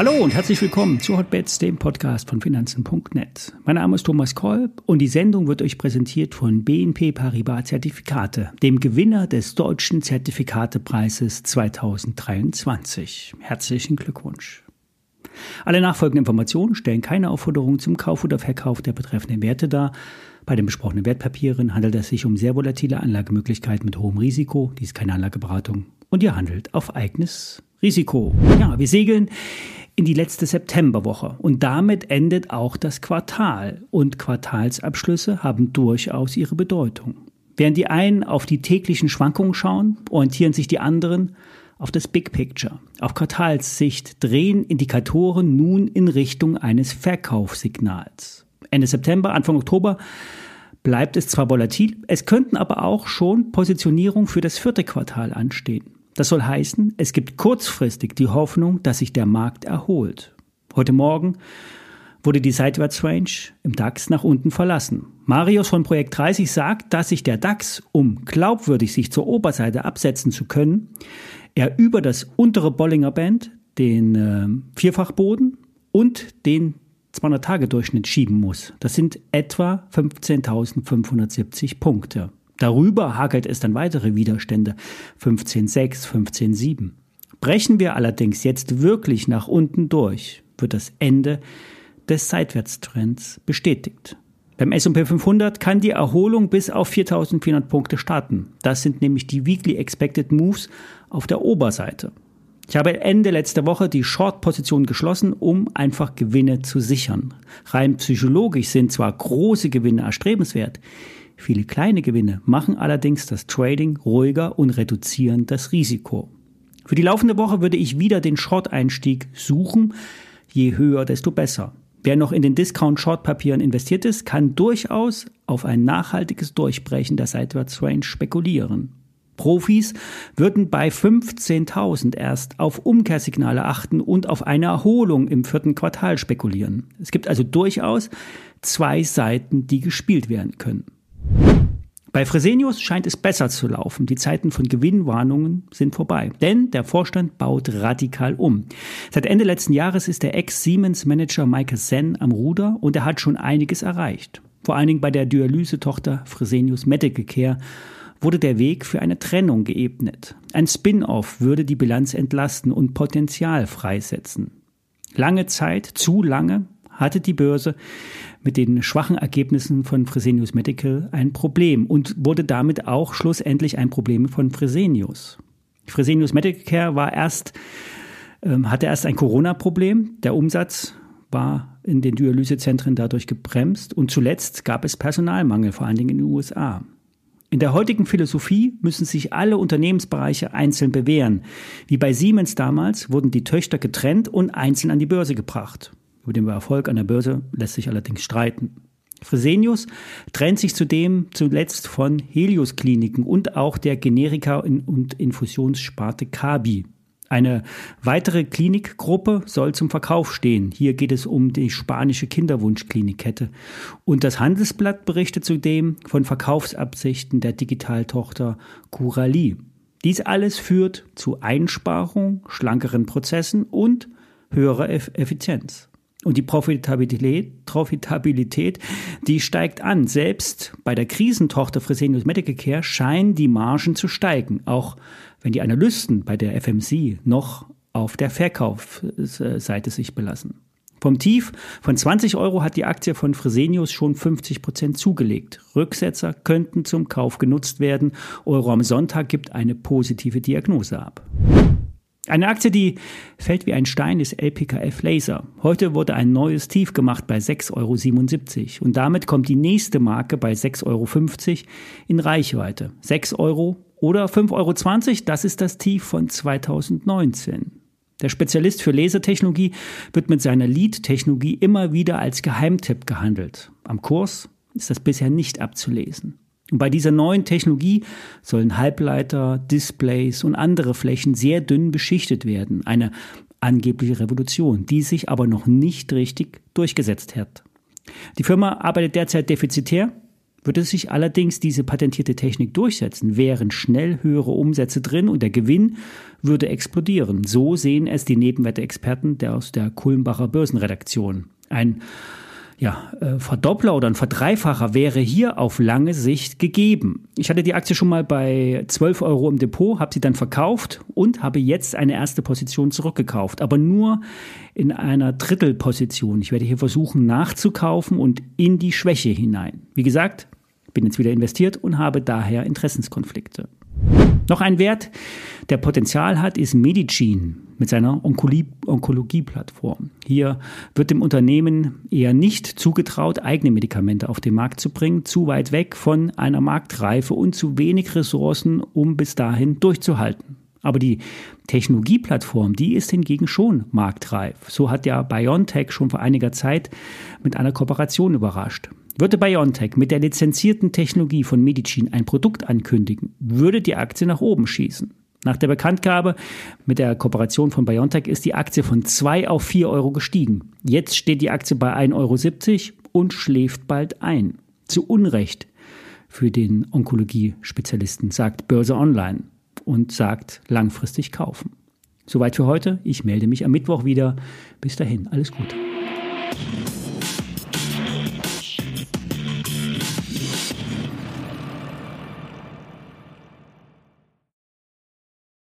Hallo und herzlich willkommen zu Hotbets, dem Podcast von Finanzen.net. Mein Name ist Thomas Kolb und die Sendung wird euch präsentiert von BNP Paribas Zertifikate, dem Gewinner des deutschen Zertifikatepreises 2023. Herzlichen Glückwunsch. Alle nachfolgenden Informationen stellen keine Aufforderung zum Kauf oder Verkauf der betreffenden Werte dar. Bei den besprochenen Wertpapieren handelt es sich um sehr volatile Anlagemöglichkeiten mit hohem Risiko. Dies ist keine Anlageberatung und ihr handelt auf eigenes Risiko. Ja, wir segeln in die letzte Septemberwoche. Und damit endet auch das Quartal. Und Quartalsabschlüsse haben durchaus ihre Bedeutung. Während die einen auf die täglichen Schwankungen schauen, orientieren sich die anderen auf das Big Picture. Auf Quartalssicht drehen Indikatoren nun in Richtung eines Verkaufssignals. Ende September, Anfang Oktober bleibt es zwar volatil, es könnten aber auch schon Positionierungen für das vierte Quartal anstehen. Das soll heißen, es gibt kurzfristig die Hoffnung, dass sich der Markt erholt. Heute Morgen wurde die Seitwärtsrange im DAX nach unten verlassen. Marius von Projekt 30 sagt, dass sich der DAX, um glaubwürdig sich zur Oberseite absetzen zu können, er über das untere Bollinger Band, den äh, Vierfachboden und den 200-Tage-Durchschnitt schieben muss. Das sind etwa 15.570 Punkte. Darüber hakelt es dann weitere Widerstände 15.6, 15.7. Brechen wir allerdings jetzt wirklich nach unten durch, wird das Ende des Seitwärtstrends bestätigt. Beim S&P 500 kann die Erholung bis auf 4.400 Punkte starten. Das sind nämlich die Weekly Expected Moves auf der Oberseite. Ich habe Ende letzter Woche die Short-Position geschlossen, um einfach Gewinne zu sichern. Rein psychologisch sind zwar große Gewinne erstrebenswert, Viele kleine Gewinne machen allerdings das Trading ruhiger und reduzieren das Risiko. Für die laufende Woche würde ich wieder den Short-Einstieg suchen. Je höher, desto besser. Wer noch in den Discount-Short-Papieren investiert ist, kann durchaus auf ein nachhaltiges Durchbrechen der Seitwärtsrange spekulieren. Profis würden bei 15.000 erst auf Umkehrsignale achten und auf eine Erholung im vierten Quartal spekulieren. Es gibt also durchaus zwei Seiten, die gespielt werden können. Bei Fresenius scheint es besser zu laufen. Die Zeiten von Gewinnwarnungen sind vorbei. Denn der Vorstand baut radikal um. Seit Ende letzten Jahres ist der Ex-Siemens-Manager Michael Sen am Ruder und er hat schon einiges erreicht. Vor allen Dingen bei der Dialysetochter Fresenius Medical Care wurde der Weg für eine Trennung geebnet. Ein Spin-off würde die Bilanz entlasten und Potenzial freisetzen. Lange Zeit, zu lange, hatte die Börse mit den schwachen Ergebnissen von Fresenius Medical ein Problem und wurde damit auch schlussendlich ein Problem von Fresenius. Fresenius Medical Care war erst, ähm, hatte erst ein Corona-Problem. Der Umsatz war in den Dialysezentren dadurch gebremst und zuletzt gab es Personalmangel, vor allen Dingen in den USA. In der heutigen Philosophie müssen sich alle Unternehmensbereiche einzeln bewähren. Wie bei Siemens damals wurden die Töchter getrennt und einzeln an die Börse gebracht. Über den Erfolg an der Börse lässt sich allerdings streiten. Fresenius trennt sich zudem zuletzt von Helios Kliniken und auch der Generika- und Infusionssparte Kabi. Eine weitere Klinikgruppe soll zum Verkauf stehen. Hier geht es um die spanische Kinderwunschklinikkette. Und das Handelsblatt berichtet zudem von Verkaufsabsichten der Digitaltochter Curali. Dies alles führt zu Einsparung, schlankeren Prozessen und höherer Effizienz. Und die Profitabilität, Profitabilität, die steigt an. Selbst bei der Krisentochter Fresenius Medical Care scheinen die Margen zu steigen, auch wenn die Analysten bei der FMC noch auf der Verkaufsseite sich belassen. Vom Tief von 20 Euro hat die Aktie von Fresenius schon 50 Prozent zugelegt. Rücksetzer könnten zum Kauf genutzt werden. Euro am Sonntag gibt eine positive Diagnose ab. Eine Aktie, die fällt wie ein Stein, ist LPKF Laser. Heute wurde ein neues Tief gemacht bei 6,77 Euro und damit kommt die nächste Marke bei 6,50 Euro in Reichweite. 6 Euro oder 5,20 Euro, das ist das Tief von 2019. Der Spezialist für Lasertechnologie wird mit seiner Lead-Technologie immer wieder als Geheimtipp gehandelt. Am Kurs ist das bisher nicht abzulesen. Und bei dieser neuen Technologie sollen Halbleiter, Displays und andere Flächen sehr dünn beschichtet werden. Eine angebliche Revolution, die sich aber noch nicht richtig durchgesetzt hat. Die Firma arbeitet derzeit defizitär. Würde sich allerdings diese patentierte Technik durchsetzen, wären schnell höhere Umsätze drin und der Gewinn würde explodieren. So sehen es die Nebenwerte-Experten aus der Kulmbacher Börsenredaktion. Ein ja, äh, Verdoppler oder ein Verdreifacher wäre hier auf lange Sicht gegeben. Ich hatte die Aktie schon mal bei 12 Euro im Depot, habe sie dann verkauft und habe jetzt eine erste Position zurückgekauft, aber nur in einer Drittelposition. Ich werde hier versuchen nachzukaufen und in die Schwäche hinein. Wie gesagt, bin jetzt wieder investiert und habe daher Interessenskonflikte. Noch ein Wert, der Potenzial hat, ist Medicin mit seiner Onkologie-Plattform. Hier wird dem Unternehmen eher nicht zugetraut, eigene Medikamente auf den Markt zu bringen, zu weit weg von einer Marktreife und zu wenig Ressourcen, um bis dahin durchzuhalten. Aber die Technologieplattform, die ist hingegen schon marktreif. So hat ja BioNTech schon vor einiger Zeit mit einer Kooperation überrascht. Würde BioNTech mit der lizenzierten Technologie von Medicin ein Produkt ankündigen, würde die Aktie nach oben schießen. Nach der Bekanntgabe mit der Kooperation von BioNTech ist die Aktie von 2 auf 4 Euro gestiegen. Jetzt steht die Aktie bei 1,70 Euro und schläft bald ein. Zu Unrecht für den Onkologie-Spezialisten, sagt Börse Online und sagt langfristig kaufen. Soweit für heute. Ich melde mich am Mittwoch wieder. Bis dahin, alles Gute.